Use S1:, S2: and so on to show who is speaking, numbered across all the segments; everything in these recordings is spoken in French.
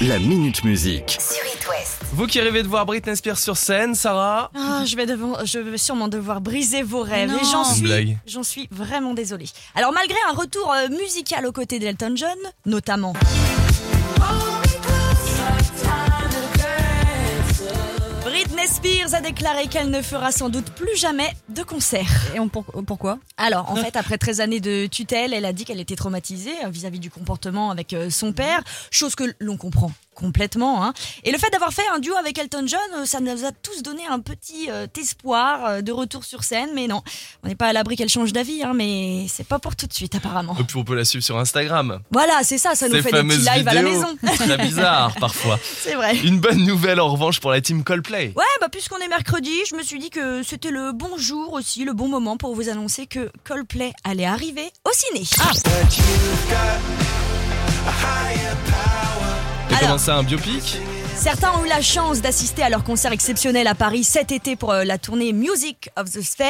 S1: La Minute Musique.
S2: sur It West.
S3: Vous qui rêvez de voir Britney Spears sur scène, Sarah
S4: Ah, je, vais devoir- je vais sûrement devoir briser vos rêves.
S2: Non.
S4: Et j'en
S3: Une
S4: suis,
S3: blague.
S4: j'en suis vraiment désolée. Alors, malgré un retour euh, musical aux côtés d'Elton John, notamment. A déclaré qu'elle ne fera sans doute plus jamais de concert.
S2: Et on, pour- pourquoi?
S4: Alors, en fait, après 13 années de tutelle, elle a dit qu'elle était traumatisée euh, vis-à-vis du comportement avec euh, son père, chose que l'on comprend complètement. hein. Et le fait d'avoir fait un duo avec Elton John, euh, ça nous a tous donné un petit euh, espoir euh, de retour sur scène. Mais non, on n'est pas à l'abri qu'elle change d'avis, hein, mais c'est pas pour tout de suite apparemment.
S3: Et puis on peut la suivre sur Instagram.
S4: Voilà, c'est ça, ça nous fait des petits lives à la
S3: vidéos.
S4: maison.
S3: Très bizarre parfois.
S4: c'est vrai.
S3: Une bonne nouvelle en revanche pour la team Coldplay.
S4: Ouais, bah puisqu'on est mercredi, je me suis dit que c'était le bon jour aussi, le bon moment pour vous annoncer que Coldplay allait arriver au ciné. Ah, Alors-
S3: comment ça, un biopic
S4: Certains ont eu la chance d'assister à leur concert exceptionnel à Paris cet été pour euh, la tournée Music of the Sphere.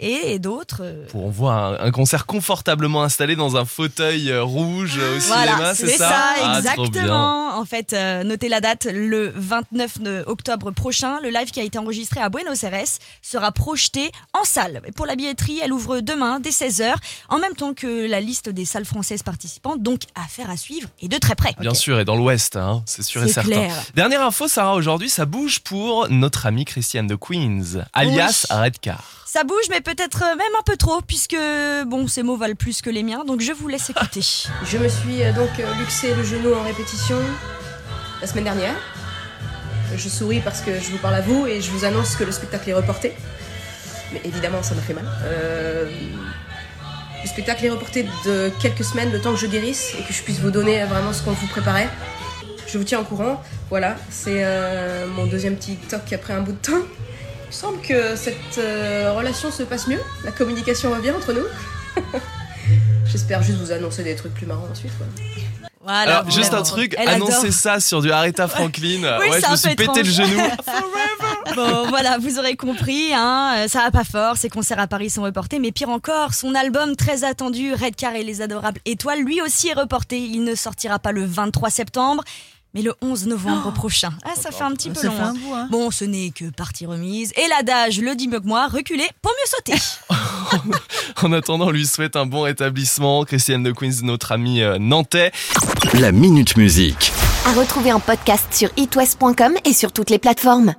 S4: Et d'autres. euh,
S3: Pour on voit un, un concert confortablement installé dans un fauteuil euh, rouge au
S4: Voilà,
S3: cinéma, c'est
S4: c'est
S3: ça
S4: ça,
S3: Ah, trop bien.
S4: exactement. En fait, euh, notez la date, le 29 de- octobre prochain, le live qui a été enregistré à Buenos Aires sera projeté en salle. Et pour la billetterie, elle ouvre demain dès 16h, en même temps que la liste des salles françaises participantes, donc affaire à suivre et de très près.
S3: Bien sûr, et dans l'Ouest, hein, c'est sûr et certain.
S4: clair.
S3: Dernière info, Sarah, aujourd'hui, ça bouge pour notre amie Christiane de Queens, alias Redcar.
S4: Ça bouge, mais peut-être même un peu trop, puisque bon, ces mots valent plus que les miens, donc je vous laisse écouter.
S5: Je me suis euh, donc euh, luxé le genou en répétition la semaine dernière. Je souris parce que je vous parle à vous et je vous annonce que le spectacle est reporté. Mais évidemment, ça m'a fait mal. Euh, le spectacle est reporté de quelques semaines, le temps que je guérisse et que je puisse vous donner vraiment ce qu'on vous préparait. Je vous tiens au courant. Voilà, c'est euh, mon deuxième TikTok après un bout de temps. Il me semble que cette euh, relation se passe mieux. La communication va bien entre nous. J'espère juste vous annoncer des trucs plus marrants ensuite.
S4: Voilà,
S3: Alors, juste un truc,
S4: Elle adore.
S3: annoncer ça sur du Aretha Franklin.
S4: Oui,
S3: ouais,
S4: c'est
S3: je me suis
S4: peu
S3: pété le genou.
S4: Bon, voilà, vous aurez compris, hein, euh, ça va pas fort, ses concerts à Paris sont reportés, mais pire encore, son album très attendu, Redcar et les Adorables Étoiles, lui aussi est reporté. Il ne sortira pas le 23 septembre, mais le 11 novembre prochain. Ah, ça fait un petit peu
S2: Ça
S4: long.
S2: fait
S4: hein.
S2: un bout, hein.
S4: Bon, ce n'est que partie remise. Et l'adage le dit mieux que moi, reculer pour mieux sauter.
S3: En attendant, on lui souhaite un bon rétablissement. Christiane de Queens, notre amie euh, nantais.
S1: La Minute Musique.
S6: À retrouver en podcast sur itwest.com et sur toutes les plateformes.